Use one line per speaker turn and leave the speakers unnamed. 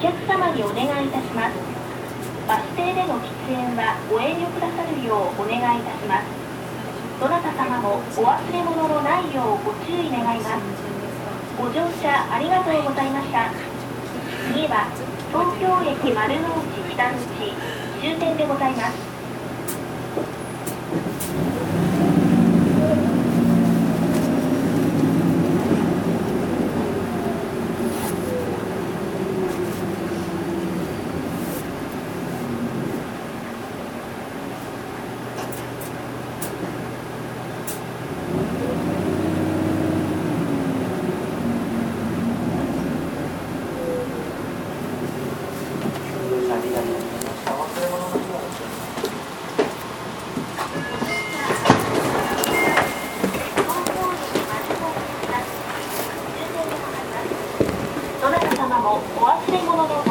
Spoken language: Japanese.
客様にお願いいたします。バス停での喫煙はご遠慮くださるようお願いいたします。どなた様もお忘れ物のないようご注意願います。ご乗車ありがとうございました。次は東京駅丸の内北口終点でございます。お忘れ物の